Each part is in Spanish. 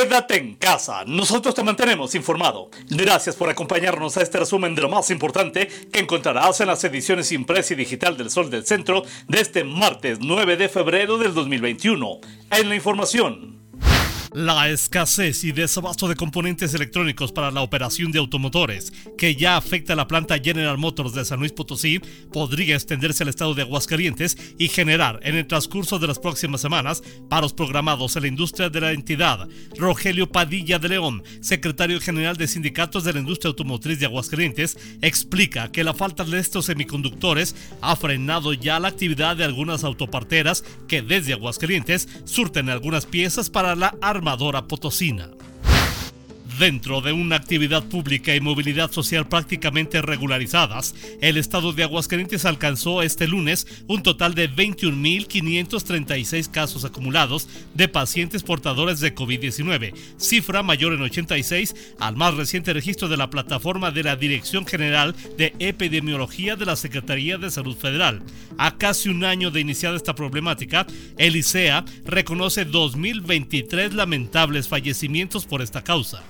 Quédate en casa, nosotros te mantenemos informado. Gracias por acompañarnos a este resumen de lo más importante que encontrarás en las ediciones impresa y digital del Sol del Centro de este martes 9 de febrero del 2021. En la información. La escasez y desabasto de componentes electrónicos para la operación de automotores, que ya afecta a la planta General Motors de San Luis Potosí, podría extenderse al estado de Aguascalientes y generar en el transcurso de las próximas semanas paros programados en la industria de la entidad. Rogelio Padilla de León, secretario general de sindicatos de la industria automotriz de Aguascalientes, explica que la falta de estos semiconductores ha frenado ya la actividad de algunas autoparteras que desde Aguascalientes surten algunas piezas para la armadora potosina dentro de una actividad pública y movilidad social prácticamente regularizadas, el estado de Aguascalientes alcanzó este lunes un total de 21.536 casos acumulados de pacientes portadores de COVID-19, cifra mayor en 86 al más reciente registro de la plataforma de la Dirección General de Epidemiología de la Secretaría de Salud Federal. A casi un año de iniciada esta problemática, el ICEA reconoce 2.023 lamentables fallecimientos por esta causa.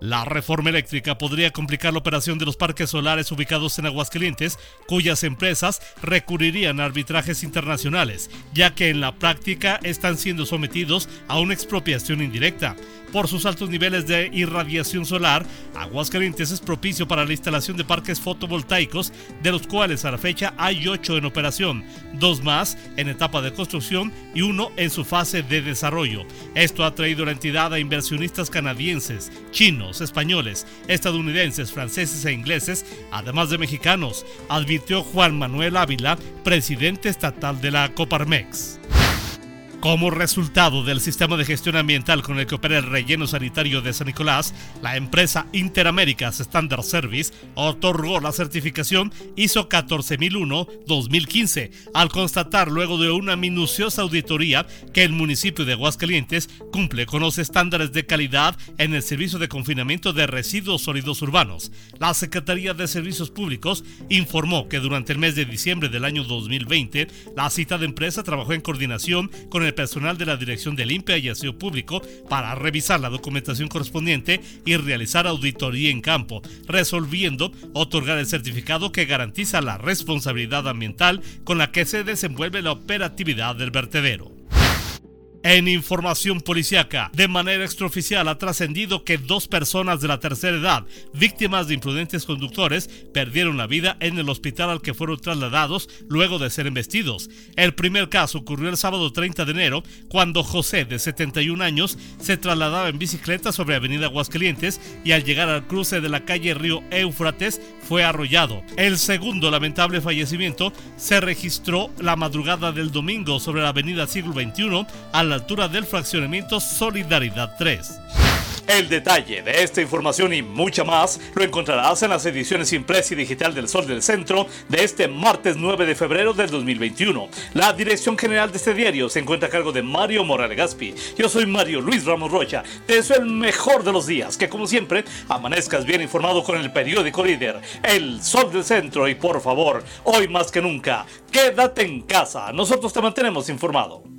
La reforma eléctrica podría complicar la operación de los parques solares ubicados en Aguascalientes, cuyas empresas recurrirían a arbitrajes internacionales, ya que en la práctica están siendo sometidos a una expropiación indirecta. Por sus altos niveles de irradiación solar, Aguascalientes es propicio para la instalación de parques fotovoltaicos, de los cuales a la fecha hay ocho en operación, dos más en etapa de construcción y uno en su fase de desarrollo. Esto ha traído la entidad a inversionistas canadienses, chinos, españoles, estadounidenses, franceses e ingleses, además de mexicanos, advirtió Juan Manuel Ávila, presidente estatal de la Coparmex. Como resultado del sistema de gestión ambiental con el que opera el relleno sanitario de San Nicolás, la empresa Interaméricas Standard Service otorgó la certificación ISO 14001-2015 al constatar luego de una minuciosa auditoría que el municipio de Aguascalientes cumple con los estándares de calidad en el servicio de confinamiento de residuos sólidos urbanos. La Secretaría de Servicios Públicos informó que durante el mes de diciembre del año 2020, la citada empresa trabajó en coordinación con el personal de la Dirección de Limpia y Aseo Público para revisar la documentación correspondiente y realizar auditoría en campo, resolviendo otorgar el certificado que garantiza la responsabilidad ambiental con la que se desenvuelve la operatividad del vertedero. En información policiaca, de manera extraoficial ha trascendido que dos personas de la tercera edad, víctimas de imprudentes conductores, perdieron la vida en el hospital al que fueron trasladados luego de ser embestidos. El primer caso ocurrió el sábado 30 de enero, cuando José, de 71 años, se trasladaba en bicicleta sobre Avenida Aguascalientes y al llegar al cruce de la calle Río Éufrates fue arrollado. El segundo lamentable fallecimiento se registró la madrugada del domingo sobre la Avenida Siglo XXI a altura del fraccionamiento Solidaridad 3. El detalle de esta información y mucha más lo encontrarás en las ediciones impresa y digital del Sol del Centro de este martes 9 de febrero del 2021. La dirección general de este diario se encuentra a cargo de Mario Morales Gaspi. Yo soy Mario Luis Ramos Rocha. Te deseo el mejor de los días, que como siempre amanezcas bien informado con el periódico líder, El Sol del Centro y por favor, hoy más que nunca, quédate en casa. Nosotros te mantenemos informado.